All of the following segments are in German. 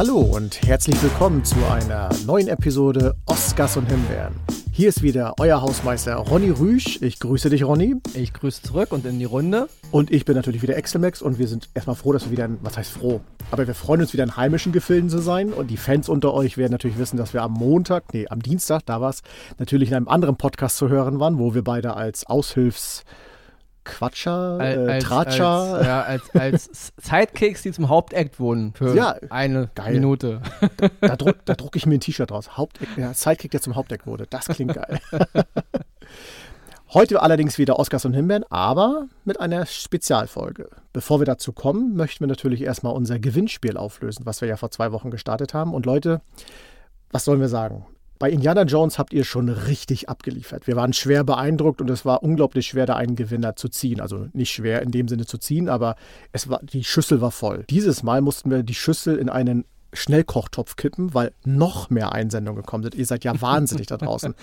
Hallo und herzlich willkommen zu einer neuen Episode Oscars und Himbeeren. Hier ist wieder euer Hausmeister Ronny Rüsch. Ich grüße dich, Ronny. Ich grüße zurück und in die Runde. Und ich bin natürlich wieder Excelmax und wir sind erstmal froh, dass wir wieder, was heißt froh, aber wir freuen uns wieder in heimischen Gefilden zu sein und die Fans unter euch werden natürlich wissen, dass wir am Montag, nee, am Dienstag, da war es, natürlich in einem anderen Podcast zu hören waren, wo wir beide als Aushilfs- Quatscher, äh, als, Tratscher. Als, ja, als, als Sidekicks, die zum Hauptakt wurden für ja, eine geil. Minute. Da, da drucke da druck ich mir ein T-Shirt raus. Hauptact, ja, Sidekick, der zum Hauptakt wurde. Das klingt geil. Heute allerdings wieder Oscars und Himbeeren, aber mit einer Spezialfolge. Bevor wir dazu kommen, möchten wir natürlich erstmal unser Gewinnspiel auflösen, was wir ja vor zwei Wochen gestartet haben. Und Leute, was sollen wir sagen? Bei Indiana Jones habt ihr schon richtig abgeliefert. Wir waren schwer beeindruckt und es war unglaublich schwer, da einen Gewinner zu ziehen. Also nicht schwer in dem Sinne zu ziehen, aber es war, die Schüssel war voll. Dieses Mal mussten wir die Schüssel in einen Schnellkochtopf kippen, weil noch mehr Einsendungen gekommen sind. Ihr seid ja wahnsinnig da draußen.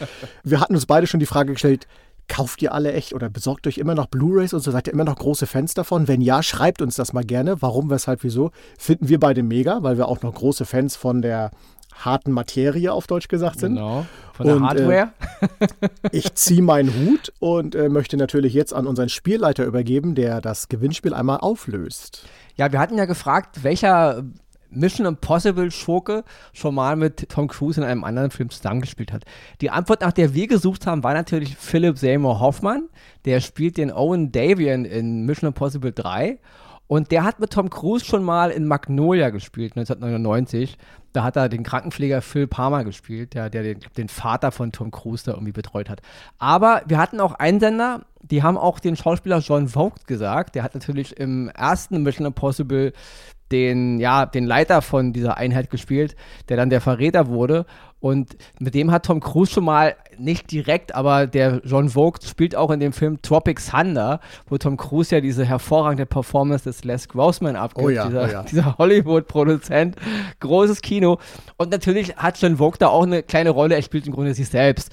Wir hatten uns beide schon die Frage gestellt, kauft ihr alle echt oder besorgt euch immer noch Blu-rays und so? Seid ihr immer noch große Fans davon? Wenn ja, schreibt uns das mal gerne. Warum, weshalb, wieso? Finden wir beide mega, weil wir auch noch große Fans von der harten Materie auf Deutsch gesagt sind. Genau, von der und, äh, Hardware. Äh, ich ziehe meinen Hut und äh, möchte natürlich jetzt an unseren Spielleiter übergeben, der das Gewinnspiel einmal auflöst. Ja, wir hatten ja gefragt, welcher Mission Impossible Schurke schon mal mit Tom Cruise in einem anderen Film zusammengespielt hat. Die Antwort, nach der wir gesucht haben, war natürlich Philip Seymour Hoffman. Der spielt den Owen Davian in Mission Impossible 3. Und der hat mit Tom Cruise schon mal in Magnolia gespielt, 1999. Da hat er den Krankenpfleger Phil Palmer gespielt, der, der den, den, Vater von Tom Cruise da irgendwie betreut hat. Aber wir hatten auch Einsender, die haben auch den Schauspieler John Vogt gesagt. Der hat natürlich im ersten Mission Impossible den, ja, den Leiter von dieser Einheit gespielt, der dann der Verräter wurde. Und mit dem hat Tom Cruise schon mal, nicht direkt, aber der John Vogt spielt auch in dem Film Tropic Thunder, wo Tom Cruise ja diese hervorragende Performance des Les Grossman abgibt, oh ja, dieser, oh ja. dieser Hollywood-Produzent. Großes Kino. Und natürlich hat John Vogt da auch eine kleine Rolle, er spielt im Grunde sich selbst.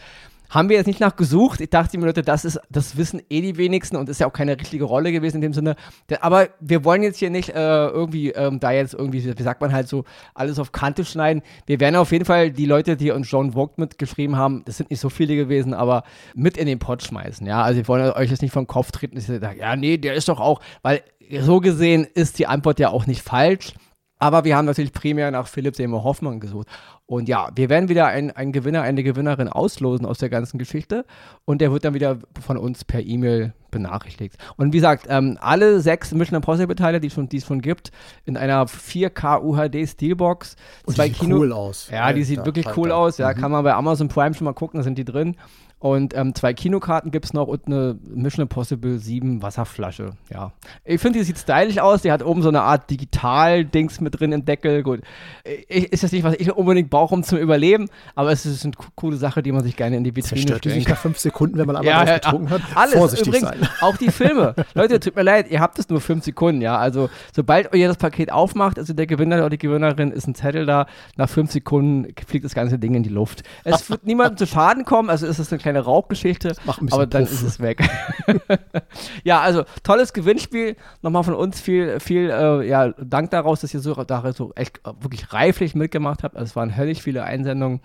Haben wir jetzt nicht nachgesucht. Ich dachte mir, Leute, das ist, das wissen eh die wenigsten und ist ja auch keine richtige Rolle gewesen in dem Sinne. Aber wir wollen jetzt hier nicht äh, irgendwie ähm, da jetzt irgendwie, wie sagt man halt so, alles auf Kante schneiden. Wir werden auf jeden Fall die Leute, die uns John Vogt mitgeschrieben haben, das sind nicht so viele gewesen, aber mit in den Pott schmeißen. Ja, also wir wollen euch jetzt nicht vom Kopf treten, sagt, ja, nee, der ist doch auch, weil so gesehen ist die Antwort ja auch nicht falsch. Aber wir haben natürlich primär nach Philipp Seymour Hoffmann gesucht. Und ja, wir werden wieder einen, einen Gewinner, eine Gewinnerin auslosen aus der ganzen Geschichte. Und der wird dann wieder von uns per E-Mail benachrichtigt. Und wie gesagt, ähm, alle sechs Mission Impossible-Teile, die, die es schon gibt, in einer 4K UHD Steelbox. Und zwei die sieht Kino cool aus. Ja, die sieht wirklich cool aus. Ja, mhm. kann man bei Amazon Prime schon mal gucken, da sind die drin. Und ähm, zwei Kinokarten gibt es noch und eine Mission Impossible 7 Wasserflasche. Ja. Ich finde, die sieht stylisch aus. Die hat oben so eine Art Digital-Dings mit drin im Deckel. Gut. Ich, ist das nicht, was ich unbedingt brauche, um zu überleben, aber es ist eine coole Sache, die man sich gerne in die Vitrine Zerstört stellt. sich nach fünf Sekunden, wenn man einmal ja, ja, getrunken hat. Alles. Vorsichtig Übrigens, sein. Auch die Filme. Leute, tut mir leid, ihr habt es nur fünf Sekunden, ja. Also, sobald ihr das Paket aufmacht, also der Gewinner oder die Gewinnerin ist ein Zettel da, nach fünf Sekunden fliegt das ganze Ding in die Luft. Es wird niemandem zu Schaden kommen, also ist es eine kleine kleine Raubgeschichte, aber dann Puff. ist es weg. ja, also tolles Gewinnspiel. Nochmal von uns viel, viel äh, ja, Dank daraus, dass ihr so, da so echt äh, wirklich reiflich mitgemacht habt. Also es waren höllisch viele Einsendungen.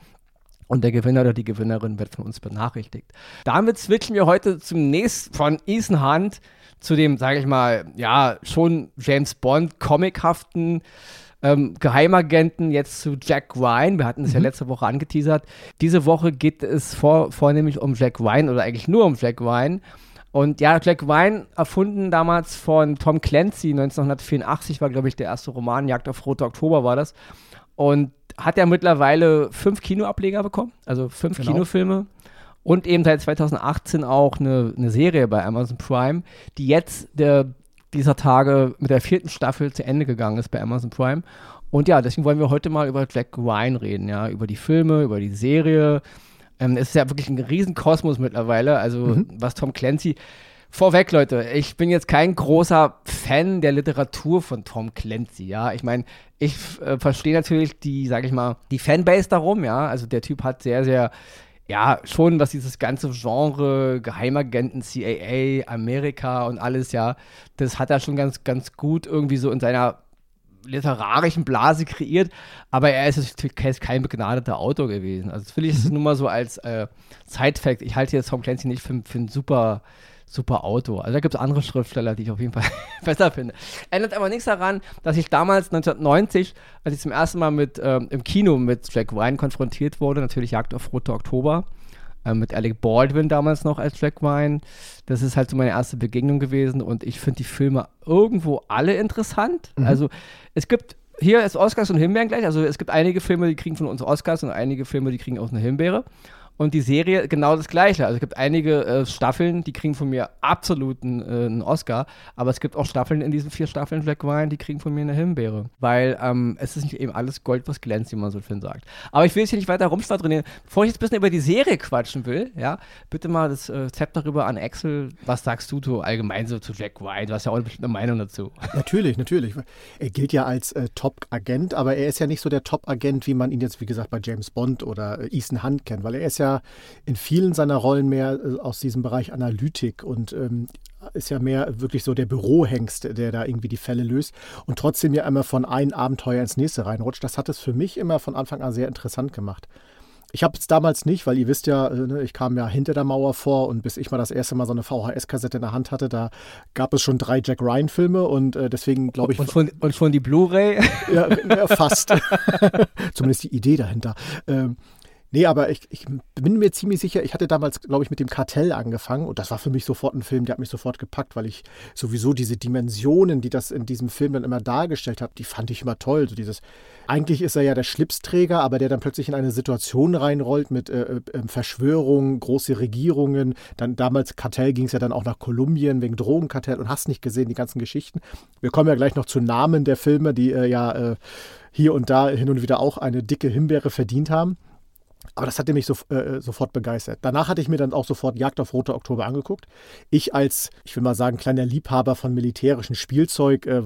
Und der Gewinner oder die Gewinnerin wird von uns benachrichtigt. Damit switchen wir heute zum nächsten von Ethan Hunt zu dem, sage ich mal, ja, schon James Bond comichaften ähm, Geheimagenten jetzt zu Jack Ryan. Wir hatten es mhm. ja letzte Woche angeteasert. Diese Woche geht es vor, vornehmlich um Jack Ryan oder eigentlich nur um Jack Ryan. Und ja, Jack Ryan, erfunden damals von Tom Clancy, 1984 war, glaube ich, der erste Roman, Jagd auf Rote Oktober war das. Und hat ja mittlerweile fünf Kinoableger bekommen, also fünf genau. Kinofilme. Und eben seit 2018 auch eine, eine Serie bei Amazon Prime, die jetzt der dieser Tage mit der vierten Staffel zu Ende gegangen ist bei Amazon Prime. Und ja, deswegen wollen wir heute mal über Jack Ryan reden, ja, über die Filme, über die Serie. Ähm, es ist ja wirklich ein Riesenkosmos mittlerweile, also mhm. was Tom Clancy. Vorweg, Leute, ich bin jetzt kein großer Fan der Literatur von Tom Clancy, ja. Ich meine, ich äh, verstehe natürlich die, sag ich mal, die Fanbase darum, ja. Also der Typ hat sehr, sehr ja, schon, was dieses ganze Genre, Geheimagenten, CIA, Amerika und alles, ja, das hat er schon ganz, ganz gut irgendwie so in seiner literarischen Blase kreiert, aber er ist natürlich kein begnadeter Autor gewesen. Also das will ich mhm. nur mal so als äh, Side-Fact. Ich halte jetzt Tom Clancy nicht für, für einen super super Autor. Also da gibt es andere Schriftsteller, die ich auf jeden Fall besser finde. Ändert aber nichts daran, dass ich damals 1990, als ich zum ersten Mal mit ähm, im Kino mit Jack Ryan konfrontiert wurde, natürlich Jagd auf Rote Oktober, äh, mit Alec Baldwin damals noch als Jack Ryan. Das ist halt so meine erste Begegnung gewesen und ich finde die Filme irgendwo alle interessant. Mhm. Also es gibt hier ist Oscars und Himbeeren gleich. Also es gibt einige Filme, die kriegen von uns Oscars und einige Filme, die kriegen auch eine Himbeere. Und die Serie genau das Gleiche. Also es gibt einige äh, Staffeln, die kriegen von mir absoluten äh, einen Oscar, aber es gibt auch Staffeln in diesen vier Staffeln Black Wine, die kriegen von mir eine Himbeere. Weil ähm, es ist nicht eben alles Gold, was glänzt, wie man so schön sagt. Aber ich will jetzt hier nicht weiter rumschwadronieren. Bevor ich jetzt ein bisschen über die Serie quatschen will, ja, bitte mal das äh, Zepter darüber an Axel. Was sagst du so allgemein so zu Jack Wine? Du hast ja auch eine Meinung dazu. Natürlich, natürlich. Er gilt ja als äh, Top-Agent, aber er ist ja nicht so der Top-Agent, wie man ihn jetzt, wie gesagt, bei James Bond oder äh, Ethan Hunt kennt, weil er ist ja in vielen seiner Rollen mehr äh, aus diesem Bereich Analytik und ähm, ist ja mehr wirklich so der Bürohengst, der da irgendwie die Fälle löst und trotzdem ja immer von einem Abenteuer ins nächste reinrutscht. Das hat es für mich immer von Anfang an sehr interessant gemacht. Ich habe es damals nicht, weil ihr wisst ja, äh, ne, ich kam ja hinter der Mauer vor und bis ich mal das erste Mal so eine VHS-Kassette in der Hand hatte, da gab es schon drei Jack Ryan-Filme und äh, deswegen glaube ich. Und schon, und schon die Blu-ray? Ja, ja, fast. Zumindest die Idee dahinter. Nee, aber ich, ich, bin mir ziemlich sicher, ich hatte damals, glaube ich, mit dem Kartell angefangen und das war für mich sofort ein Film, der hat mich sofort gepackt, weil ich sowieso diese Dimensionen, die das in diesem Film dann immer dargestellt hat, die fand ich immer toll. So dieses, eigentlich ist er ja der Schlipsträger, aber der dann plötzlich in eine Situation reinrollt mit äh, äh, ähm, Verschwörungen, große Regierungen. Dann damals Kartell ging es ja dann auch nach Kolumbien wegen Drogenkartell und hast nicht gesehen, die ganzen Geschichten. Wir kommen ja gleich noch zu Namen der Filme, die äh, ja äh, hier und da hin und wieder auch eine dicke Himbeere verdient haben. Aber das hatte mich so, äh, sofort begeistert. Danach hatte ich mir dann auch sofort Jagd auf Rote Oktober angeguckt. Ich als, ich will mal sagen, kleiner Liebhaber von militärischem Spielzeug, äh,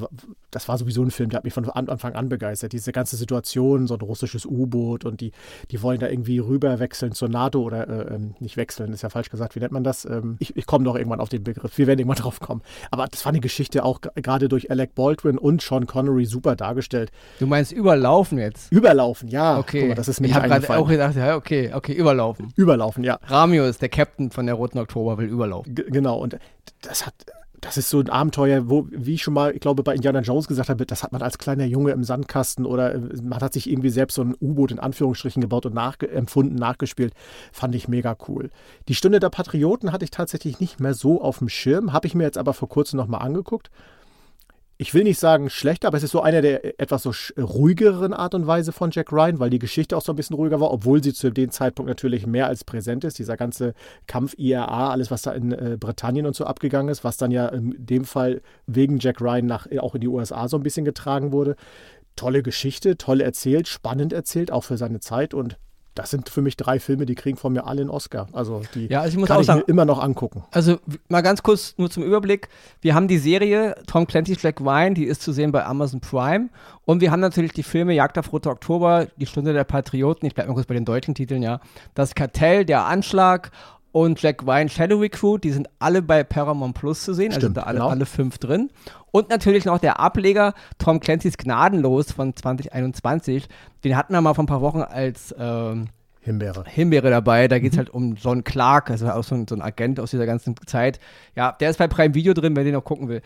das war sowieso ein Film, der hat mich von Anfang an begeistert. Diese ganze Situation, so ein russisches U-Boot und die, die wollen da irgendwie rüber wechseln zur NATO oder äh, ähm, nicht wechseln, ist ja falsch gesagt. Wie nennt man das? Ähm, ich, ich komme doch irgendwann auf den Begriff. Wir werden irgendwann drauf kommen. Aber das war eine Geschichte auch gerade durch Alec Baldwin und Sean Connery super dargestellt. Du meinst überlaufen jetzt? Überlaufen, ja. Okay. Mal, das ist mir ich habe gerade auch gedacht, ja, okay, okay, überlaufen. Überlaufen, ja. Ramio ist der Captain von der Roten Oktober, will überlaufen. G genau, und das hat, das ist so ein Abenteuer, wo, wie ich schon mal, ich glaube, bei Indiana Jones gesagt habe, das hat man als kleiner Junge im Sandkasten oder äh, man hat sich irgendwie selbst so ein U-Boot in Anführungsstrichen gebaut und nachempfunden, nachgespielt. Fand ich mega cool. Die Stunde der Patrioten hatte ich tatsächlich nicht mehr so auf dem Schirm, habe ich mir jetzt aber vor kurzem nochmal angeguckt ich will nicht sagen schlechter, aber es ist so einer der etwas so ruhigeren Art und Weise von Jack Ryan, weil die Geschichte auch so ein bisschen ruhiger war, obwohl sie zu dem Zeitpunkt natürlich mehr als präsent ist. Dieser ganze Kampf IRA, alles, was da in äh, Britannien und so abgegangen ist, was dann ja in dem Fall wegen Jack Ryan nach, auch in die USA so ein bisschen getragen wurde. Tolle Geschichte, toll erzählt, spannend erzählt, auch für seine Zeit und das sind für mich drei Filme, die kriegen von mir alle einen Oscar. Also die ja, also ich muss kann auch sagen, ich mir immer noch angucken. Also mal ganz kurz nur zum Überblick. Wir haben die Serie Tom Clancy's Black Wine, die ist zu sehen bei Amazon Prime. Und wir haben natürlich die Filme Jagd auf Rote Oktober, Die Stunde der Patrioten, ich bleibe mal kurz bei den deutschen Titeln, ja. Das Kartell, Der Anschlag und Jack Ryan Shadow Recruit, die sind alle bei Paramount Plus zu sehen, also Stimmt, also da alle, genau. alle fünf drin. Und natürlich noch der Ableger Tom Clancy's Gnadenlos von 2021. Den hatten wir mal vor ein paar Wochen als ähm, Himbeere. Himbeere dabei. Da geht es mhm. halt um John Clark, also auch so ein, so ein Agent aus dieser ganzen Zeit. Ja, der ist bei Prime Video drin, wer den noch gucken will.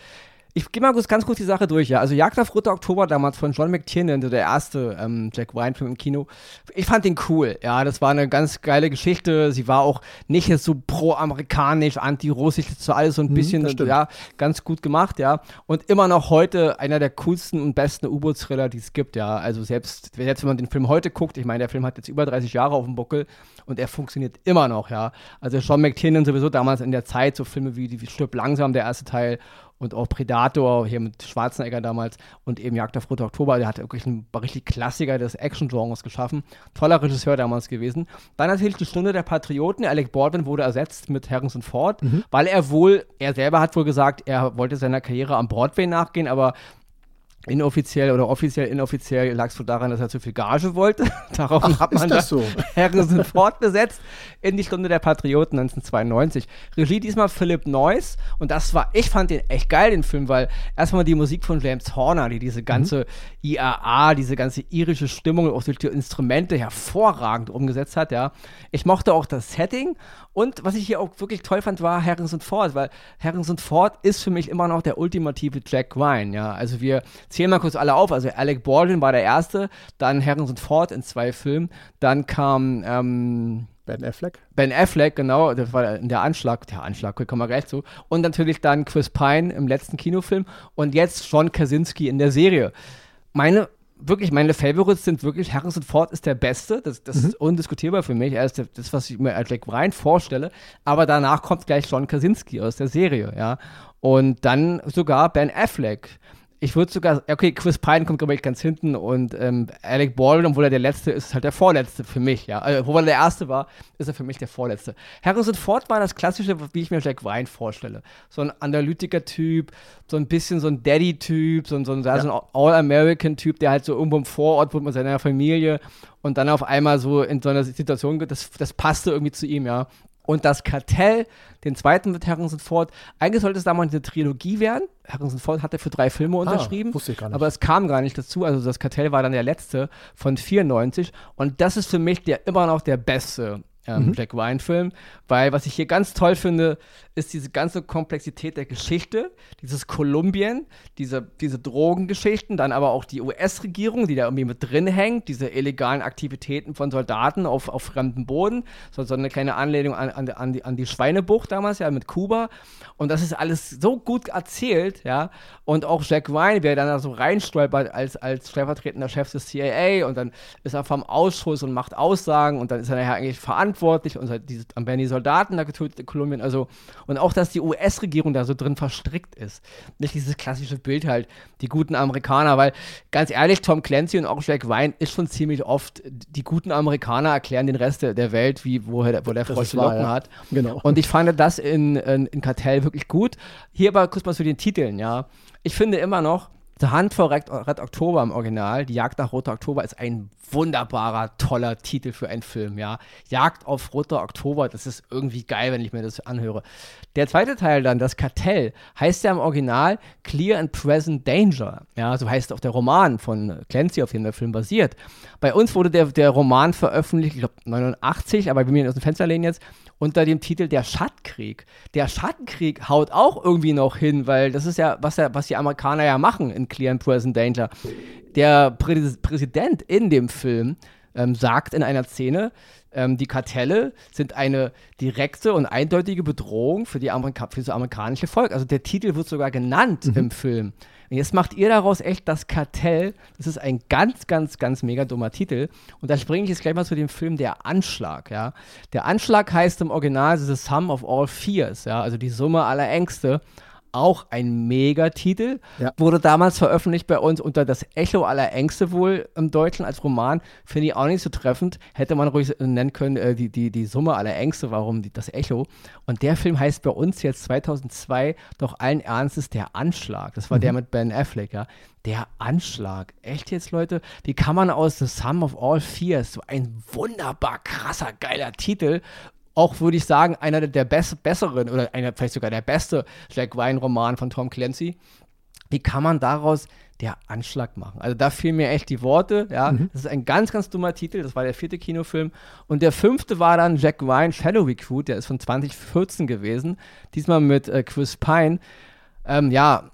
Ich gehe mal kurz, ganz kurz die Sache durch, ja. Also Jagd auf Roter Oktober damals von John McTiernan, der erste ähm, Jack Ryan-Film im Kino. Ich fand den cool, ja. Das war eine ganz geile Geschichte. Sie war auch nicht so pro-amerikanisch, anti-russisch, das war alles so ein mhm, bisschen, ja, ganz gut gemacht, ja. Und immer noch heute einer der coolsten und besten U-Boot-Thriller, die es gibt, ja. Also selbst, selbst wenn man den Film heute guckt, ich meine, der Film hat jetzt über 30 Jahre auf dem Buckel und er funktioniert immer noch, ja. Also John McTiernan sowieso damals in der Zeit, so Filme wie, wie Stirb langsam, der erste Teil und auch Predator hier mit Schwarzenegger damals und eben Jagd auf Rote Oktober. Der hat wirklich einen richtig Klassiker des Action-Genres geschaffen. Toller Regisseur damals gewesen. Dann natürlich die Stunde der Patrioten. Alec Baldwin wurde ersetzt mit Harrison Ford, mhm. weil er wohl, er selber hat wohl gesagt, er wollte seiner Karriere am Broadway nachgehen, aber Inoffiziell oder offiziell, inoffiziell lag es wohl daran, dass er zu viel Gage wollte. Daraufhin Ach, hat man das so? Harrison Ford besetzt in die Stunde der Patrioten 1992. Regie diesmal Philip Noyce und das war, ich fand den echt geil, den Film, weil erstmal die Musik von James Horner, die diese ganze Mhm. IAA, diese ganze irische Stimmung auch durch die Instrumente hervorragend umgesetzt hat, ja. Ich mochte auch das Setting und was ich hier auch wirklich toll fand, war Harrison Ford, weil Harrison Ford ist für mich immer noch der ultimative Jack Ryan, ja. Also wir zählen mal kurz alle auf. Also Alec Baldwin war der erste, dann Harrison Ford in zwei Filmen, dann kam ähm, Ben Affleck. Ben Affleck, genau, das war der Anschlag, der Anschlag, kommen wir gleich zu. Und natürlich dann Chris Pine im letzten Kinofilm und jetzt John Krasinski in der Serie. Meine, wirklich, meine Favorites sind wirklich, Harrison Ford ist der Beste, das, das ist undiskutierbar für mich, er ist der, das, was ich mir als Jack Ryan vorstelle, aber danach kommt gleich John Krasinski aus der Serie, ja. Und dann sogar Ben Affleck. Ich würde sogar, okay, Chris Pine kommt, glaube ich, ganz hinten und ähm, Alec Baldwin, obwohl er der Letzte ist, ist halt der Vorletzte für mich, ja. Also, obwohl er der Erste war, ist er für mich der Vorletzte. Harrison Ford war das Klassische, wie ich mir Jack Ryan vorstelle. So ein Analytiker-Typ, so ein bisschen so ein Daddy-Typ, so ein, so ein, ja. so ein All-American-Typ, der halt so irgendwo im Vorort wohnt mit seiner Familie und dann auf einmal so in so einer Situation, das, das passte irgendwie zu ihm, ja. Und das Kartell, den zweiten mit Harrison Ford, eigentlich sollte es damals eine Trilogie werden. Harrison Ford hatte für drei Filme unterschrieben, ah, wusste ich gar nicht. aber es kam gar nicht dazu. Also das Kartell war dann der letzte von 94 und das ist für mich der immer noch der beste ähm, mhm. Jack Ryan-Film, weil was ich hier ganz toll finde, ist diese ganze Komplexität der Geschichte, dieses Kolumbien, diese, diese Drogengeschichten, dann aber auch die US-Regierung, die da irgendwie mit drin hängt, diese illegalen Aktivitäten von Soldaten auf, auf fremdem Boden, so, so eine kleine Anlehnung an, an, an, die, an die Schweinebucht damals, ja, mit Kuba. Und das ist alles so gut erzählt, ja. Und auch Jack Ryan, wer dann da so reinstolpert als, als stellvertretender Chef des CIA und dann ist er vom Ausschuss und macht Aussagen und dann ist er nachher eigentlich verantwortlich und halt diese, dann werden die Soldaten da getötet in Kolumbien, also und auch, dass die US-Regierung da so drin verstrickt ist. Nicht dieses klassische Bild halt, die guten Amerikaner, weil ganz ehrlich, Tom Clancy und auch Jack Ryan ist schon ziemlich oft, die guten Amerikaner erklären den Rest der Welt, wie, wo, wo der Frosch Locken ja. hat. Genau. Und ich fand das in, in, in Kartell wirklich gut. Hier aber kurz mal zu den Titeln, ja. Ich finde immer noch, The Hunt for Red, October im Original, die Jagd nach Roter Oktober, ist ein wunderbarer, toller Titel für einen Film, ja. Jagd auf Roter Oktober, das ist irgendwie geil, wenn ich mir das anhöre. Der zweite Teil dann, das Kartell, heißt ja im Original Clear and Present Danger. Ja, so heißt auch der Roman von Clancy, auf dem der Film basiert. Bei uns wurde der, der Roman veröffentlicht, ich glaube 89, aber wir mir aus dem Fenster lehnen jetzt, unter dem Titel Der Schattenkrieg. Der Schattenkrieg haut auch irgendwie noch hin, weil das ist ja, was, ja, was die Amerikaner ja machen in Clear and Present Danger. Der Prä Präsident in dem Film ähm, sagt in einer Szene, ähm, die Kartelle sind eine direkte und eindeutige Bedrohung für, die Amerika für das amerikanische Volk. Also der Titel wird sogar genannt mhm. im Film. Und jetzt macht ihr daraus echt das Kartell. Das ist ein ganz, ganz, ganz mega dummer Titel. Und da springe ich jetzt gleich mal zu dem Film Der Anschlag. Ja? Der Anschlag heißt im Original The Sum of All Fears, ja? also die Summe aller Ängste auch ein Megatitel. Ja. Wurde damals veröffentlicht bei uns unter das Echo aller Ängste wohl im Deutschen als Roman. Finde ich auch nicht so treffend. Hätte man ruhig nennen können, äh, die, die, die Summe aller Ängste, warum die, das Echo. Und der Film heißt bei uns jetzt 2002 doch allen Ernstes Der Anschlag. Das war mhm. der mit Ben Affleck, ja. Der Anschlag. Echt jetzt, Leute? Die kann man aus The Sum of All Fears, so ein wunderbar krasser, geiler Titel, auch, würde ich sagen, einer der bess besseren oder einer, vielleicht sogar der beste Jack Ryan-Roman von Tom Clancy. Wie kann man daraus der Anschlag machen? Also da fehlen mir echt die Worte. Ja, mhm. das ist ein ganz, ganz dummer Titel. Das war der vierte Kinofilm. Und der fünfte war dann Jack Ryan Shadow Recruit. Der ist von 2014 gewesen. Diesmal mit äh, Chris Pine. Ähm, ja,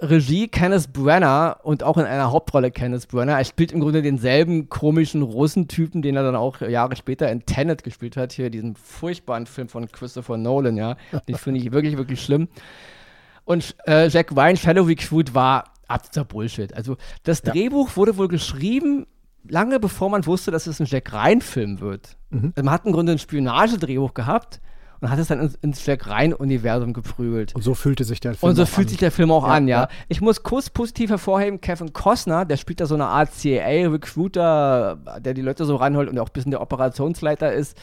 Regie Kenneth Brenner und auch in einer Hauptrolle Kenneth Brenner. Er spielt im Grunde denselben komischen Russentypen, den er dann auch Jahre später in Tenet gespielt hat. Hier diesen furchtbaren Film von Christopher Nolan, ja. Den finde ich wirklich, wirklich schlimm. Und äh, Jack Ryan, Shadow Recruit war absoluter Bullshit. Also das ja. Drehbuch wurde wohl geschrieben lange bevor man wusste, dass es ein Jack Ryan-Film wird. Mhm. Man hat im Grunde ein Spionagedrehbuch gehabt und hat es dann ins, ins Jack Ryan-Universum geprügelt. Und so fühlte sich der Film Und so fühlt an. sich der Film auch ja, an, ja. ja. Ich muss kurz positiv hervorheben, Kevin Costner, der spielt da so eine Art CIA-Recruiter, der die Leute so ranholt und auch ein bisschen der Operationsleiter ist.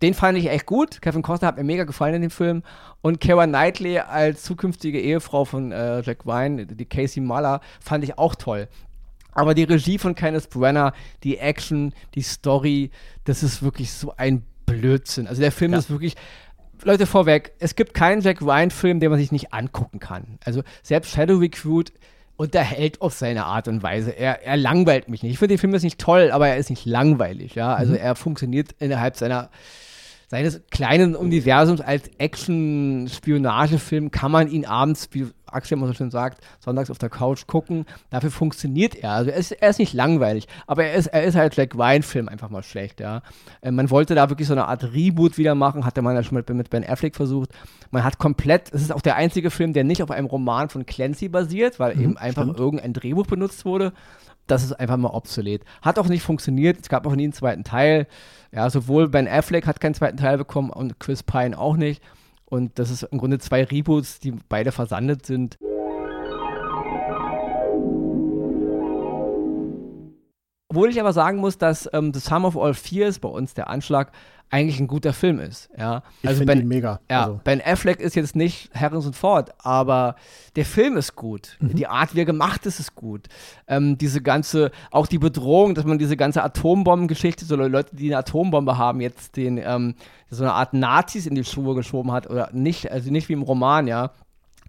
den fand ich echt gut. Kevin Costner hat mir mega gefallen in dem Film. Und Keira Knightley als zukünftige Ehefrau von äh, Jack Wine, die Casey Muller, fand ich auch toll. Aber die Regie von Kenneth Brenner, die Action, die Story, das ist wirklich so ein Blödsinn. Also der Film ja. ist wirklich. Leute vorweg, es gibt keinen Jack Ryan-Film, den man sich nicht angucken kann. Also selbst Shadow Recruit unterhält auf seine Art und Weise. Er, er langweilt mich nicht. Ich finde den Film ist nicht toll, aber er ist nicht langweilig. Ja? Also mhm. er funktioniert innerhalb seiner seines kleinen Universums als Action-Spionagefilm kann man ihn abends, Axel immer so schön sagt, sonntags auf der Couch gucken. Dafür funktioniert er. Also er ist, er ist nicht langweilig, aber er ist, er ist halt Jack Ryan-Film einfach mal schlecht, ja. Äh, man wollte da wirklich so eine Art Reboot wieder machen, hatte man ja schon mit, mit Ben Affleck versucht. Man hat komplett, es ist auch der einzige Film, der nicht auf einem Roman von Clancy basiert, weil mhm, eben einfach stimmt. irgendein Drehbuch benutzt wurde. Das ist einfach mal obsolet. Hat auch nicht funktioniert. Es gab auch nie einen zweiten Teil. Ja, sowohl Ben Affleck hat keinen zweiten Teil bekommen und Chris Pine auch nicht. Und das ist im Grunde zwei Reboots, die beide versandet sind. Obwohl ich aber sagen muss, dass ähm, The Sum of All Fears bei uns der Anschlag eigentlich ein guter Film ist. Ja? Also ich ben, ihn mega. Ja, also. Ben Affleck ist jetzt nicht Harrison Ford, aber der Film ist gut. Mhm. Die Art, wie er gemacht ist, ist gut. Ähm, diese ganze, auch die Bedrohung, dass man diese ganze Atombombengeschichte, so Leute, die eine Atombombe haben, jetzt den, ähm, so eine Art Nazis in die Schuhe geschoben hat oder nicht, also nicht wie im Roman, ja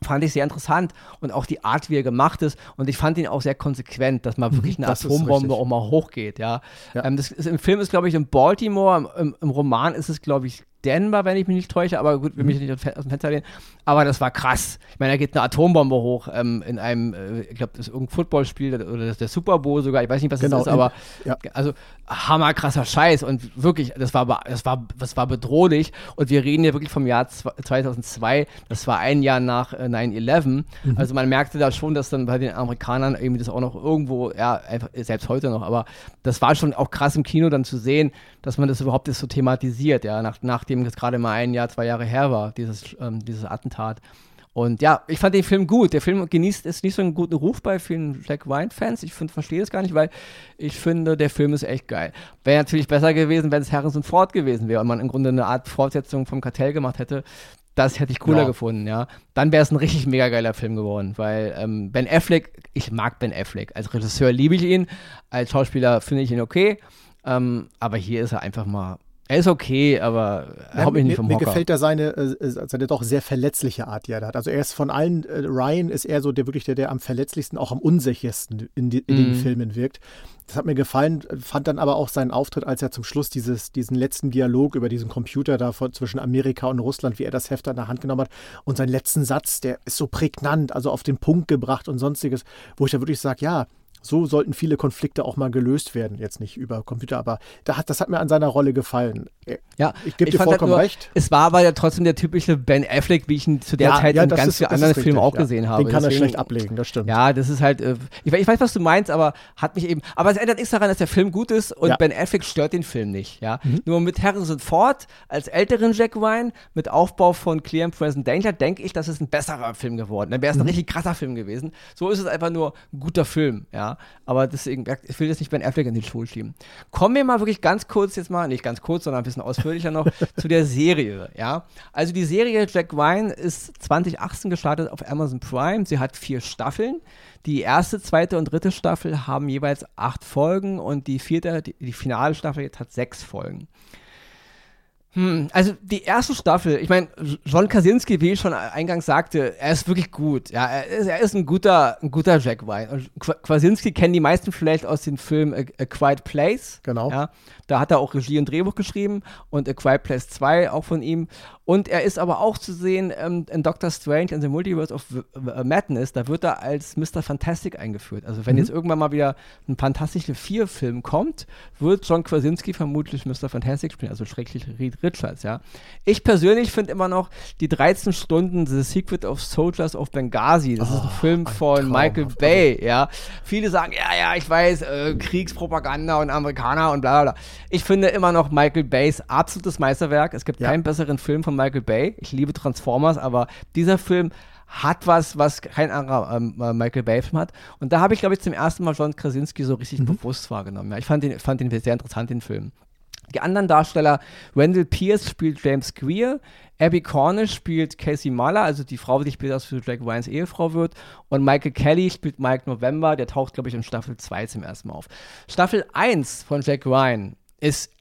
fand ich sehr interessant und auch die Art, wie er gemacht ist. Und ich fand ihn auch sehr konsequent, dass mal mhm, wirklich eine das Atombombe auch mal hochgeht. Ja, ja. Ähm, das ist, im Film ist glaube ich in Baltimore, im, im Roman ist es glaube ich Denver, wenn ich mich nicht täusche, aber gut, will mich nicht aus dem Fenster lehnen. Aber das war krass. Ich meine, da geht eine Atombombe hoch ähm, in einem, äh, ich glaube, das ist irgendein Footballspiel oder das ist der Super Bowl sogar, ich weiß nicht, was genau, das ist, aber ja. also hammerkrasser Scheiß und wirklich, das war, das, war, das war bedrohlich und wir reden ja wirklich vom Jahr 2002, das war ein Jahr nach äh, 9-11, mhm. also man merkte da schon, dass dann bei den Amerikanern irgendwie das auch noch irgendwo, ja, einfach, selbst heute noch, aber das war schon auch krass im Kino dann zu sehen, dass man das überhaupt so thematisiert, ja, nach, nachdem das gerade mal ein Jahr, zwei Jahre her war, dieses, ähm, dieses Attentat. Und ja, ich fand den Film gut. Der Film genießt es nicht so einen guten Ruf bei vielen Jack Wine-Fans. Ich verstehe das gar nicht, weil ich finde, der Film ist echt geil. Wäre natürlich besser gewesen, wenn es Harrison Ford gewesen wäre und man im Grunde eine Art Fortsetzung vom Kartell gemacht hätte. Das hätte ich cooler ja. gefunden, ja. Dann wäre es ein richtig mega geiler Film geworden, weil ähm, Ben Affleck, ich mag Ben Affleck. Als Regisseur liebe ich ihn, als Schauspieler finde ich ihn okay. Ähm, aber hier ist er einfach mal. Er ist okay, aber er haut mich nicht vom Mir Hocker. gefällt da seine, äh, äh, seine doch sehr verletzliche Art, die er hat. Also er ist von allen, äh, Ryan ist er so der wirklich der, der am verletzlichsten, auch am unsichersten in, die, in mm. den mhm. Filmen wirkt. Das hat mir gefallen, fand dann aber auch seinen Auftritt, als er zum Schluss dieses, diesen letzten Dialog über diesen Computer da von, zwischen Amerika und Russland, wie er das Heft an der Hand genommen hat. Und seinen letzten Satz, der ist so prägnant, also auf den Punkt gebracht und sonstiges, wo ich da wirklich sage, ja, so sollten viele Konflikte auch mal gelöst werden. Jetzt nicht über Computer, aber da hat, das hat mir an seiner Rolle gefallen. Ja, ich gebe dir halt vollkommen nur, recht. Es war aber ja trotzdem der typische Ben Affleck, wie ich ihn zu der ja, Zeit ja, in ganz vielen anderen Filmen auch ja. gesehen habe. Den kann Deswegen, er schlecht ablegen, das stimmt. Ja, das ist halt, äh, ich, ich, weiß, was du meinst, aber hat mich eben, aber es ändert nichts daran, dass der Film gut ist und Ben Affleck stört den Film nicht, ja. Mhm. Nur mit Harrison Ford als älteren Jack Ryan, mit Aufbau von Clear and Present Danger, denke ich, das ist ein besserer Film geworden. Dann wäre es mhm. ein richtig krasser Film gewesen. So ist es einfach nur ein guter Film, ja. Aber deswegen, ich will jetzt nicht Ben Affleck in die Schule schieben. Kommen wir mal wirklich ganz kurz jetzt mal, nicht ganz kurz, sondern ein bisschen ausführlicher noch, zu der Serie, ja. Also die Serie Jack Ryan ist 2018 gestartet auf Amazon Prime. Sie hat vier Staffeln. Die erste, zweite und dritte Staffel haben jeweils acht Folgen und die vierte, die, die finale Staffel jetzt hat sechs Folgen. Hm, also die erste Staffel, ich meine, John Kaczynski, wie ich schon eingangs sagte, er ist wirklich gut. Ja, er ist, er ist ein guter, ein guter Jack White. Und Kaczynski kennen die meisten vielleicht aus dem Film A, A Quiet Place. Genau. Ja, da hat er auch Regie und Drehbuch geschrieben und A Quiet Place 2 auch von ihm. Und er ist aber auch zu sehen ähm, in Doctor Strange in the Multiverse of Madness. Da wird er als Mr. Fantastic eingeführt. Also wenn mhm. jetzt irgendwann mal wieder ein Fantastische Vier-Film kommt, wird John Krasinski vermutlich Mr. Fantastic spielen, also schrecklich Richards, ja. Ich persönlich finde immer noch die 13 Stunden The Secret of Soldiers of Benghazi. Das oh, ist ein oh, Film von ein Michael Bay, ja. Viele sagen, ja, ja, ich weiß, äh, Kriegspropaganda und Amerikaner und bla bla bla. Ich finde immer noch Michael Bays absolutes Meisterwerk. Es gibt ja. keinen besseren Film von Michael Bay. Ich liebe Transformers, aber dieser Film hat was, was kein anderer ähm, äh, Michael Bay-Film hat. Und da habe ich, glaube ich, zum ersten Mal John Krasinski so richtig mhm. bewusst wahrgenommen. Ja, ich fand den, fand den sehr interessant, den Film. Die anderen Darsteller, Wendell Pierce spielt James Greer, Abby Cornish spielt Casey Mahler, also die Frau, die später für Jack Ryans Ehefrau wird. Und Michael Kelly spielt Mike November, der taucht, glaube ich, in Staffel 2 zum ersten Mal auf. Staffel 1 von Jack Ryan ist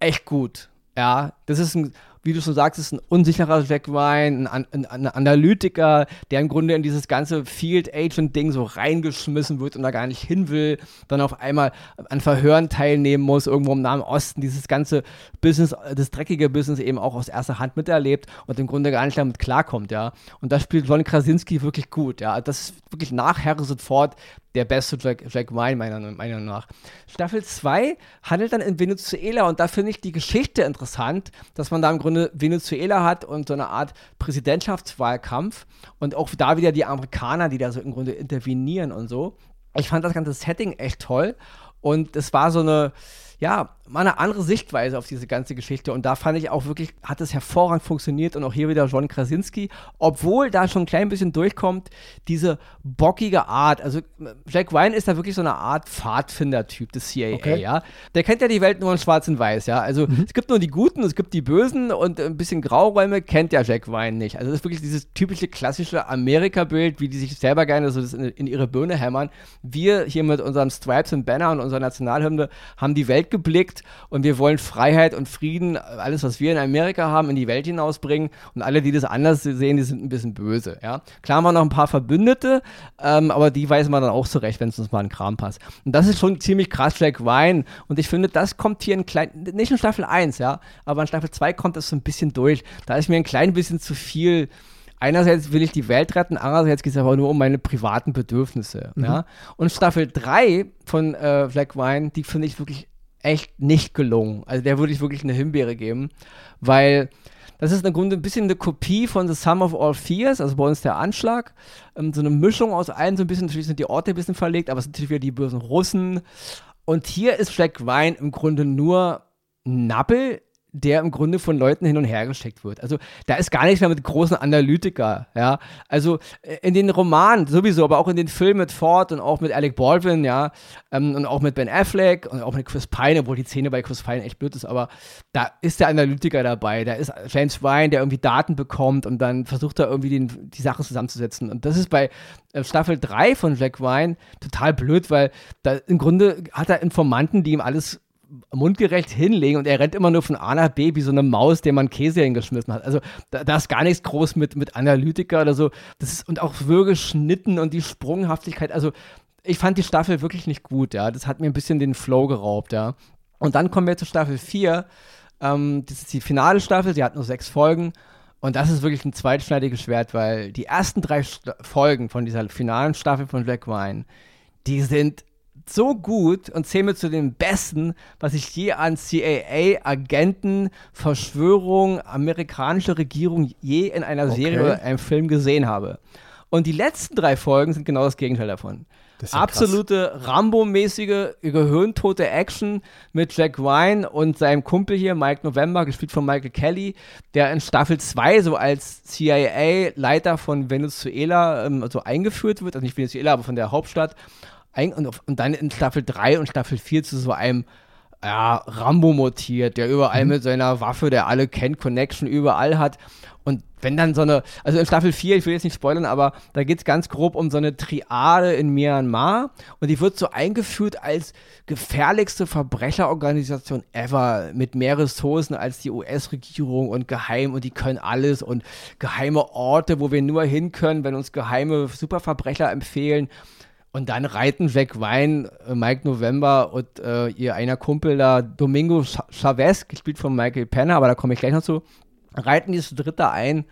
echt gut. Ja, das ist ein wie du schon sagst, ist ein unsicherer Jack ein, ein, ein, Analytiker, der im Grunde in dieses ganze Field Agent-Ding so reingeschmissen wird und da gar nicht hin will, dann auf einmal an Verhören teilnehmen muss, irgendwo im Nahen Osten, dieses ganze Business, das dreckige Business eben auch aus erster Hand miterlebt und im Grunde gar nicht damit klarkommt, ja. Und da spielt John Krasinski wirklich gut, ja. Das ist wirklich nach Harrison Ford der beste Jack, Jack Ryan, meiner Meinung nach. Staffel 2 handelt dann in Venezuela und da finde ich die Geschichte interessant, dass man da im Grunde Venezuela hat und so eine Art Präsidentschaftswahlkampf und auch da wieder die Amerikaner, die da so im Grunde intervenieren und so. Ich fand das ganze Setting echt toll und es war so eine, ja, mal eine andere Sichtweise auf diese ganze Geschichte. Und da fand ich auch wirklich, hat es hervorragend funktioniert. Und auch hier wieder John Krasinski, obwohl da schon ein klein bisschen durchkommt, diese bockige Art. Also Jack Ryan ist da wirklich so eine Art Pfadfinder-Typ des CIA, okay. ja. Der kennt ja die Welt nur in schwarz und weiß, ja. Also mhm. es gibt nur die Guten, es gibt die Bösen und ein bisschen Grauräume kennt ja Jack Ryan nicht. Also das ist wirklich dieses typische klassische Amerika-Bild, wie die sich selber gerne so in, in ihre Birne hämmern. Wir hier mit unserem Stripes und Banner und unserer Nationalhymne haben die Welt geblickt Konflikt und wir wollen Freiheit und Frieden, alles, was wir in Amerika haben, in die Welt hinausbringen. Und alle, die das anders sehen, die sind ein bisschen böse. Ja? Klar haben wir noch ein paar Verbündete, ähm, aber die weisen wir dann auch zurecht, wenn es uns mal in Kram passt. Und das ist schon ziemlich krass, Jack Ryan. Und ich finde, das kommt hier in klein, nicht in Staffel 1, ja, aber in Staffel 2 kommt das so ein bisschen durch. Da ist mir ein klein bisschen zu viel einerseits will ich die Welt retten, andererseits geht es aber nur um meine privaten Bedürfnisse. Mhm. Ja? Und Staffel 3 von äh, Black Wine, die finde ich wirklich echt nicht gelungen. Also der würde ich wirklich eine Himbeere geben, weil das ist im Grunde ein bisschen eine Kopie von The Sum of All Fears, also bei uns der Anschlag. Ähm, so eine Mischung aus allen, so ein bisschen, natürlich sind die Orte ein bisschen verlegt, aber es sind natürlich wieder die bösen Russen. Und hier ist Jack Ryan im Grunde nur Nappel, der im Grunde von Leuten hin und her gesteckt wird. Also da ist gar nichts mehr mit großen Analytiker, ja. Also äh, in den Romanen sowieso, aber auch in den Filmen mit Ford und auch mit Alec Baldwin, ja, ähm, und auch mit Ben Affleck und auch mit Chris Pine, obwohl die Szene bei Chris Pine echt blöd ist, aber da ist der Analytiker dabei, da ist James Ryan, der irgendwie Daten bekommt und dann versucht er irgendwie den, die Sachen zusammenzusetzen. Und das ist bei äh, Staffel 3 von Jack Ryan total blöd, weil da im Grunde hat er Informanten, die ihm alles mundgerecht hinlegen und er rennt immer nur von A nach B wie so eine Maus, der man Käse hingeschmissen hat. Also da, da ist gar nichts groß mit, mit Analytiker oder so. Das ist, und auch Würgeschnitten und die Sprunghaftigkeit. Also ich fand die Staffel wirklich nicht gut, ja. Das hat mir ein bisschen den Flow geraubt, ja. Und dann kommen wir zu Staffel 4. Ähm, das ist die finale Staffel, sie hat nur sechs Folgen. Und das ist wirklich ein zweitschneidiges Schwert, weil die ersten drei St Folgen von dieser finalen Staffel von Jack Ryan, die sind so gut und zähle zu den besten, was ich je an CIA, Agenten, Verschwörung, amerikanische Regierung je in einer okay. Serie oder einem Film gesehen habe. Und die letzten drei Folgen sind genau das Gegenteil davon. Das ja Absolute Rambo-mäßige, gehirntote Action mit Jack Ryan und seinem Kumpel hier, Mike November, gespielt von Michael Kelly, der in Staffel 2 so als CIA-Leiter von Venezuela ähm, so eingeführt wird, also nicht Venezuela, aber von der Hauptstadt und, und dann in Staffel 3 und Staffel 4 zu so einem ja, Rambo mutiert, der überall mhm. mit seiner Waffe, der alle kennt, Connection überall hat. Und wenn dann so eine, also in Staffel 4, ich will jetzt nicht spoilern, aber da geht es ganz grob um so eine Triade in Myanmar und die wird so eingeführt als gefährlichste Verbrecherorganisation ever mit mehr Ressourcen als die US-Regierung und geheim und die können alles und geheime Orte, wo wir nur hin können, wenn uns geheime Superverbrecher empfehlen. Und dann reiten Jack Wein, äh, Mike November und äh, ihr einer Kumpel da, Domingo Chavez, gespielt von Michael Penner, aber da komme ich gleich noch zu, reiten dieses Dritte ein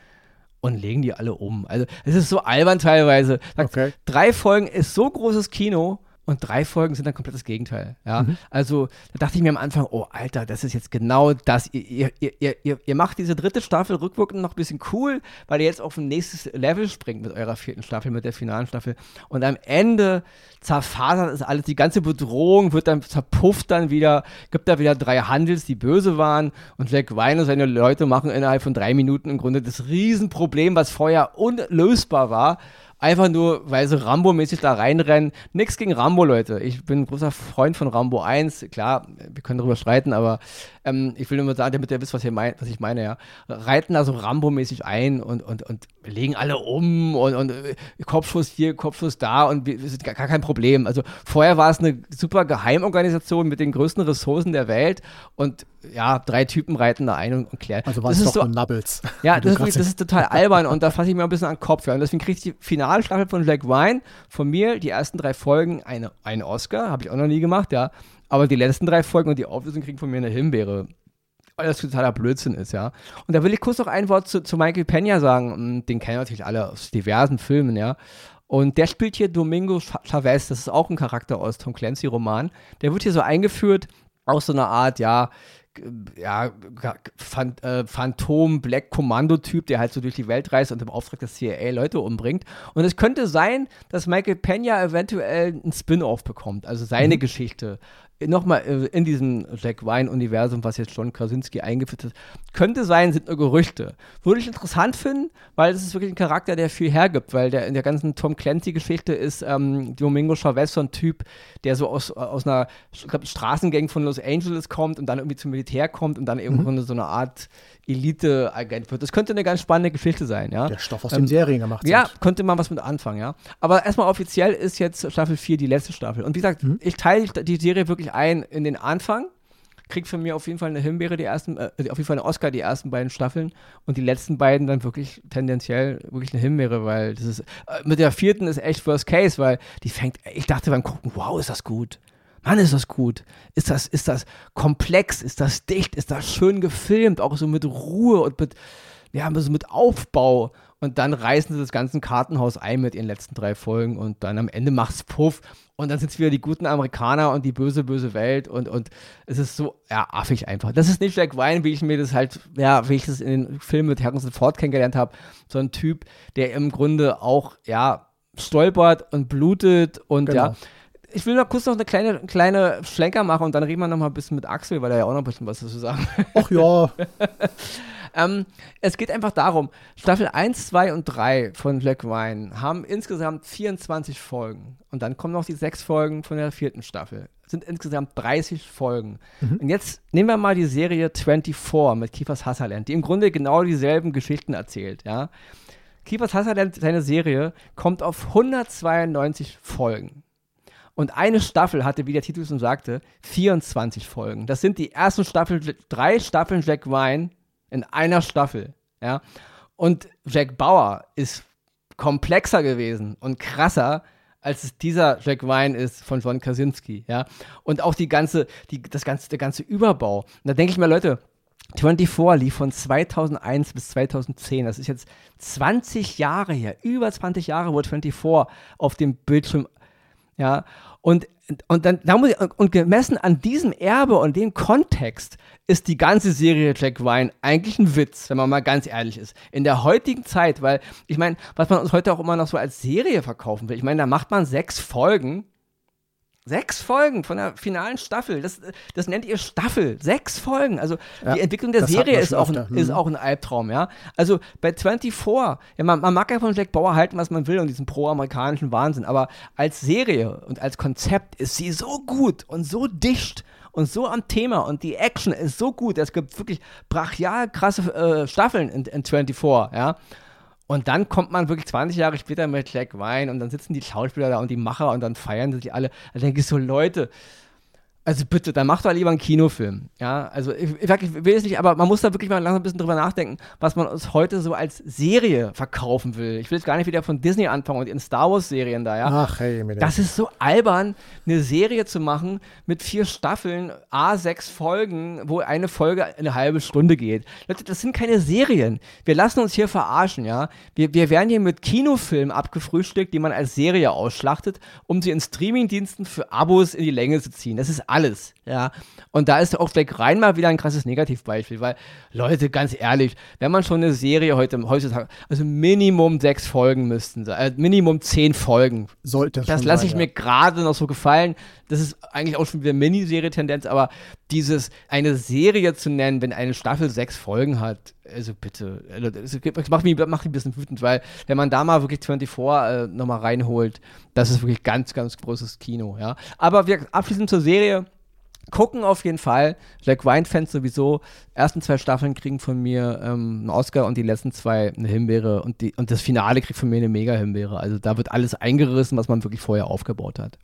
und legen die alle um. Also es ist so albern teilweise. Okay. Drei Folgen ist so großes Kino und drei Folgen sind dann komplett das Gegenteil. Ja? Mhm. Also da dachte ich mir am Anfang, oh Alter, das ist jetzt genau das. Ihr, ihr, ihr, ihr, macht diese dritte Staffel rückwirkend noch ein bisschen cool, weil ihr jetzt auf ein nächstes Level springt mit eurer vierten Staffel, mit der finalen Staffel. Und am Ende zerfasert es alles. Die ganze Bedrohung wird dann zerpufft dann wieder, gibt da wieder drei Handels, die böse waren. Und Jack Wein und seine Leute machen innerhalb von drei Minuten im Grunde das Riesenproblem, was vorher unlösbar war Einfach nur, weil sie Rambo-mäßig da reinrennen. Nichts gegen Rambo, Leute. Ich bin ein großer Freund von Rambo 1. Klar, wir können darüber streiten, aber ähm, ich will nur mal sagen, damit ihr wisst, was, mein, was ich meine, ja. Reiten da so Rambo-mäßig ein und, und, und legen alle um und, und äh, Kopfschuss hier, Kopfschuss da und es ist gar, gar kein Problem. Also vorher war es eine super Geheimorganisation mit den größten Ressourcen der Welt und ja, drei Typen reiten da ein und, und klären. Also war es doch so, Nubbles. Ja, das ist, das ist, total albern und da fasse ich mir ein bisschen an den Kopf. Ja. Und deswegen kriegt die Finalstaffel von Jack Ryan von mir, die ersten drei Folgen, eine, einen Oscar. Habe ich auch noch nie gemacht, ja. Aber die letzten drei Folgen und die Auflösung kriegen von mir eine Himbeere. Weil das totaler Blödsinn ist, ja. Und da will ich kurz noch ein Wort zu, zu Michael Pena sagen. Hm, den kennen natürlich alle aus diversen Filmen, ja. Und der spielt hier Domingo Chavez, das ist auch ein Charakter aus Tom Clancy-Roman. Der wird hier so eingeführt aus so einer Art, ja, ja, äh, Phantom Black Kommando Typ, der halt so durch die Welt reist und im Auftrag des CIA Leute umbringt. Und es könnte sein, dass Michael Pena eventuell ein Spin-off bekommt, also seine mhm. Geschichte nochmal äh, in diesem Jack Wine-Universum, was jetzt John Krasinski eingeführt hat, könnte sein, sind nur Gerüchte. Würde ich interessant finden, weil das ist wirklich ein Charakter, der viel hergibt, weil der in der ganzen Tom Clancy-Geschichte ist ähm, Domingo Chavez so ein Typ, der so aus, aus einer ich glaub, Straßengang von Los Angeles kommt und dann irgendwie zum Militär kommt und dann irgendwo mhm. so eine Art Elite-Agent wird. Das könnte eine ganz spannende Geschichte sein, ja. Der Stoff aus ähm, den Serien gemacht Ja, sind. könnte man was mit anfangen, ja. Aber erstmal offiziell ist jetzt Staffel 4 die letzte Staffel. Und wie gesagt, mhm. ich teile die Serie wirklich ein in den Anfang. Kriegt von mir auf jeden Fall eine Himbeere, die ersten, äh, auf jeden Fall eine Oscar, die ersten beiden Staffeln. Und die letzten beiden dann wirklich tendenziell wirklich eine Himbeere, weil das ist, äh, mit der vierten ist echt Worst Case, weil die fängt, ich dachte beim Gucken, wow, ist das gut. Mann, ist das gut. Ist das, ist das komplex? Ist das dicht? Ist das schön gefilmt? Auch so mit Ruhe und mit, ja, so mit Aufbau. Und dann reißen sie das ganze Kartenhaus ein mit ihren letzten drei Folgen und dann am Ende macht's Puff. Und dann sind es wieder die guten Amerikaner und die böse, böse Welt und, und es ist so, ja, affig einfach. Das ist nicht Jack Ryan, wie ich mir das halt, ja, wie ich das in den Filmen mit Harrison Ford kennengelernt habe. So ein Typ, der im Grunde auch, ja, stolpert und blutet und genau. ja ich will noch kurz noch eine kleine, kleine Schlenker machen und dann reden wir noch mal ein bisschen mit Axel, weil er ja auch noch ein bisschen was dazu sagen Ach ja. ähm, es geht einfach darum, Staffel 1, 2 und 3 von Black Wine haben insgesamt 24 Folgen. Und dann kommen noch die sechs Folgen von der vierten Staffel. Das sind insgesamt 30 Folgen. Mhm. Und jetzt nehmen wir mal die Serie 24 mit Kiefer Sutherland, die im Grunde genau dieselben Geschichten erzählt, ja. Kiefer Sutherland, seine Serie, kommt auf 192 Folgen. Und eine Staffel hatte, wie der Titel schon sagte, 24 Folgen. Das sind die ersten Staffeln, drei Staffeln Jack Ryan in einer Staffel. Ja? Und Jack Bauer ist komplexer gewesen und krasser, als es dieser Jack Ryan ist von John Krasinski, ja. Und auch die ganze, die, das ganze, der ganze Überbau. Und da denke ich mir, Leute, 24 lief von 2001 bis 2010. Das ist jetzt 20 Jahre her. Über 20 Jahre wurde 24 auf dem Bildschirm ja, und, und dann, da muss ich, und gemessen an diesem Erbe und dem Kontext ist die ganze Serie Jack Ryan eigentlich ein Witz, wenn man mal ganz ehrlich ist. In der heutigen Zeit, weil ich meine, was man uns heute auch immer noch so als Serie verkaufen will, ich meine, da macht man sechs Folgen Sechs Folgen von der finalen Staffel. Das, das nennt ihr Staffel. Sechs Folgen. Also ja, die Entwicklung der Serie ist auch, ein, ist hm. auch ein Albtraum, ja. Also bei 24, ja, man, man mag ja von Jack Bauer halten, was man will und diesen pro-amerikanischen Wahnsinn, aber als Serie und als Konzept ist sie so gut und so dicht und so am Thema und die Action ist so gut. Es gibt wirklich brachial krasse äh, Staffeln in, in 24, ja. Und dann kommt man wirklich 20 Jahre später mit Jack Wine und dann sitzen die Schauspieler da und die Macher und dann feiern sie die alle. Da denke ich so, Leute, also bitte, dann mach doch lieber einen Kinofilm. Ja, also ich, ich, ich, will es nicht, aber man muss da wirklich mal langsam ein bisschen drüber nachdenken, was man uns heute so als Serie verkaufen will. Ich will jetzt gar nicht wieder von Disney anfangen und in Star Wars Serien da, ja. Ach, hey, mir Das ist so albern, eine Serie zu machen mit vier Staffeln, A, sechs Folgen, wo eine Folge eine halbe Stunde geht. Leute, das sind keine Serien. Wir lassen uns hier verarschen, ja. Wir, wir werden hier mit Kinofilmen abgefrühstückt, die man als Serie ausschlachtet, um sie in Streamingdiensten für Abos in die Länge zu ziehen. Das ist alles, ja. Und da ist auch Jack Ryan mal wieder ein krasses Negativbeispiel, weil, Leute, ganz ehrlich, wenn man schon eine Serie heute, heutzutage, also Minimum sechs Folgen müssten äh, Minimum zehn Folgen. Sollte Das lasse ich ja. mir gerade noch so gefallen. Das ist eigentlich auch schon wieder Miniserie-Tendenz, aber dieses, eine Serie zu nennen, wenn eine Staffel sechs Folgen hat, also bitte, also das macht mich, macht mich ein bisschen wütend, weil wenn man da mal wirklich 24 äh, nochmal reinholt, das ist wirklich ganz, ganz großes Kino, ja. Aber wir abschließend zur Serie gucken auf jeden Fall. Jack Ryan-Fans sowieso. Ersten zwei Staffeln kriegen von mir ähm, einen Oscar und die letzten zwei eine Himbeere und, die, und das Finale kriegt von mir eine Mega-Himbeere. Also da wird alles eingerissen, was man wirklich vorher aufgebaut hat.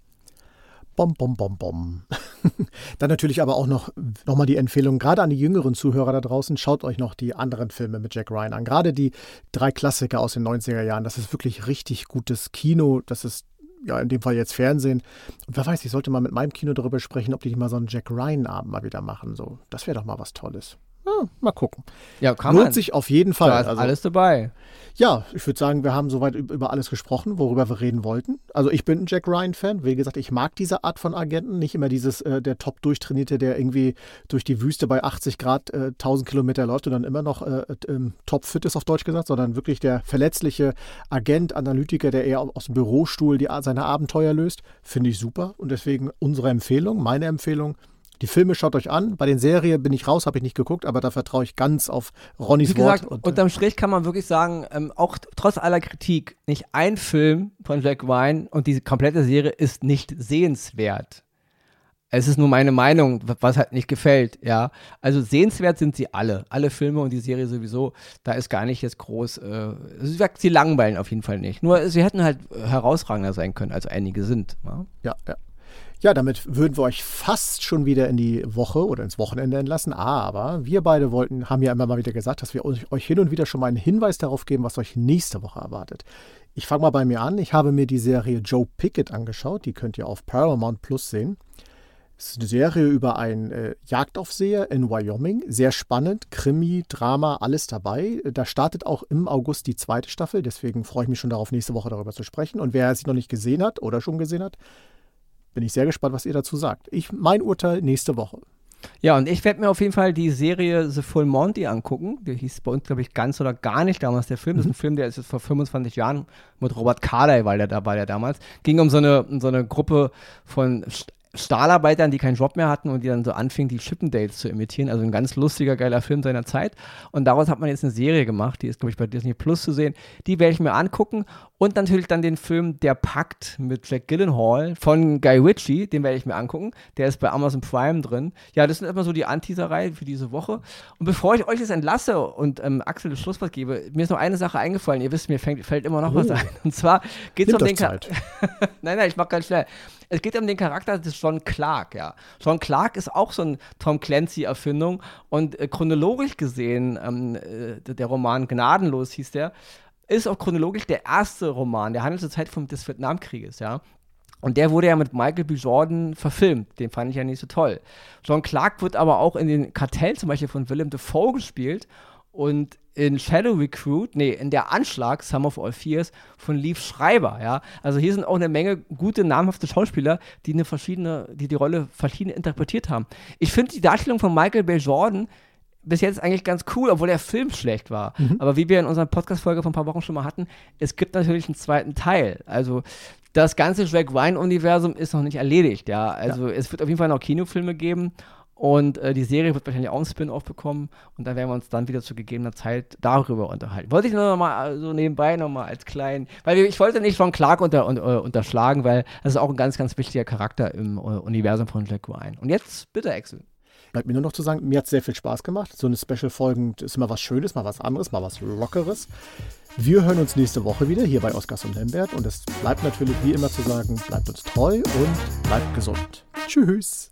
Bom, bom, bom, bom. Dann natürlich aber auch noch, noch mal die Empfehlung, gerade an die jüngeren Zuhörer da draußen, schaut euch noch die anderen Filme mit Jack Ryan an. Gerade die drei Klassiker aus den 90er Jahren. Das ist wirklich richtig gutes Kino. Das ist ja, in dem Fall jetzt Fernsehen. Und wer weiß, ich sollte mal mit meinem Kino darüber sprechen, ob die mal so einen Jack Ryan-Abend mal wieder machen. So, das wäre doch mal was Tolles. Ja, mal gucken. Ja, kann Lohnt man. sich auf jeden Fall. Da ist also, alles dabei. Ja, ich würde sagen, wir haben soweit über alles gesprochen, worüber wir reden wollten. Also ich bin ein Jack Ryan-Fan. Wie gesagt, ich mag diese Art von Agenten. Nicht immer dieses, äh, der top durchtrainierte, der irgendwie durch die Wüste bei 80 Grad äh, 1000 Kilometer läuft und dann immer noch äh, ähm, top fit ist, auf Deutsch gesagt, sondern wirklich der verletzliche Agent, Analytiker, der eher aus dem Bürostuhl die, seine Abenteuer löst. Finde ich super. Und deswegen unsere Empfehlung, meine Empfehlung, die Filme schaut euch an. Bei den Serien bin ich raus, habe ich nicht geguckt, aber da vertraue ich ganz auf Ronnys Wie gesagt, Wort. Und, unterm Strich kann man wirklich sagen, ähm, auch trotz aller Kritik, nicht ein Film von Jack Ryan und diese komplette Serie ist nicht sehenswert. Es ist nur meine Meinung, was halt nicht gefällt, ja. Also sehenswert sind sie alle. Alle Filme und die Serie sowieso. Da ist gar nicht jetzt groß, äh, sie langweilen auf jeden Fall nicht. Nur sie hätten halt herausragender sein können, als einige sind. Ja, ja. ja. Ja, damit würden wir euch fast schon wieder in die Woche oder ins Wochenende entlassen. Aber wir beide wollten, haben ja immer mal wieder gesagt, dass wir euch hin und wieder schon mal einen Hinweis darauf geben, was euch nächste Woche erwartet. Ich fange mal bei mir an. Ich habe mir die Serie Joe Pickett angeschaut. Die könnt ihr auf Paramount Plus sehen. Es ist eine Serie über einen äh, Jagdaufseher in Wyoming. Sehr spannend, Krimi, Drama, alles dabei. Da startet auch im August die zweite Staffel. Deswegen freue ich mich schon darauf, nächste Woche darüber zu sprechen. Und wer sie noch nicht gesehen hat oder schon gesehen hat, bin ich sehr gespannt, was ihr dazu sagt. Ich, mein Urteil nächste Woche. Ja, und ich werde mir auf jeden Fall die Serie The Full Monty angucken. Die hieß bei uns, glaube ich, ganz oder gar nicht damals der Film. Mhm. Das ist ein Film, der ist jetzt vor 25 Jahren mit Robert Carlyle, weil der da war, der damals. Ging um so eine, um so eine Gruppe von Stahlarbeitern, die keinen Job mehr hatten und die dann so anfingen, die Chippendales zu imitieren. Also ein ganz lustiger, geiler Film seiner Zeit. Und daraus hat man jetzt eine Serie gemacht, die ist, glaube ich, bei Disney Plus zu sehen. Die werde ich mir angucken. Und natürlich dann den Film Der Pakt mit Jack Gyllenhaal von Guy Ritchie, den werde ich mir angucken. Der ist bei Amazon Prime drin. Ja, das sind immer so die Anteaserei für diese Woche. Und bevor ich euch jetzt entlasse und ähm, Axel das Schlusswort gebe, mir ist noch eine Sache eingefallen. Ihr wisst, mir fängt, fällt immer noch oh. was ein. Und zwar geht es um den Charakter. nein, nein, ich mach ganz schnell. Es geht um den Charakter des John Clark, ja. John Clark ist auch so ein Tom Clancy-Erfindung und äh, chronologisch gesehen, ähm, äh, der Roman Gnadenlos hieß der, ist auch chronologisch der erste Roman, der handelt zur Zeit vom, des Vietnamkrieges, ja. Und der wurde ja mit Michael B. Jordan verfilmt. Den fand ich ja nicht so toll. John Clark wird aber auch in den Kartell zum Beispiel von Willem Dafoe gespielt. Und in Shadow Recruit, nee, in der Anschlag, Some of All Fears, von Leaf Schreiber, ja. Also hier sind auch eine Menge gute, namhafte Schauspieler, die eine verschiedene, die die Rolle verschieden interpretiert haben. Ich finde die Darstellung von Michael Bay Jordan bis jetzt eigentlich ganz cool, obwohl der Film schlecht war. Mhm. Aber wie wir in unserer Podcast-Folge von ein paar Wochen schon mal hatten, es gibt natürlich einen zweiten Teil. Also das ganze Jack Ryan-Universum ist noch nicht erledigt, ja. Also ja. es wird auf jeden Fall noch Kinofilme geben und äh, die Serie wird wahrscheinlich auch einen Spin-off bekommen und dann werden wir uns dann wieder zu gegebener Zeit darüber unterhalten. Wollte ich nur noch mal so nebenbei noch mal als kleinen, weil ich wollte nicht von Clark unter, unter, unterschlagen, weil das ist auch ein ganz, ganz wichtiger Charakter im äh, Universum von Jack Ryan. Und jetzt bitte, Axel. Bleibt mir nur noch zu sagen, mir hat es sehr viel Spaß gemacht. So eine Special-Folgen ist immer was Schönes, mal was anderes, mal was Lockeres. Wir hören uns nächste Woche wieder hier bei Oskars und Lambert und es bleibt natürlich wie immer zu sagen, bleibt uns treu und bleibt gesund. Tschüss.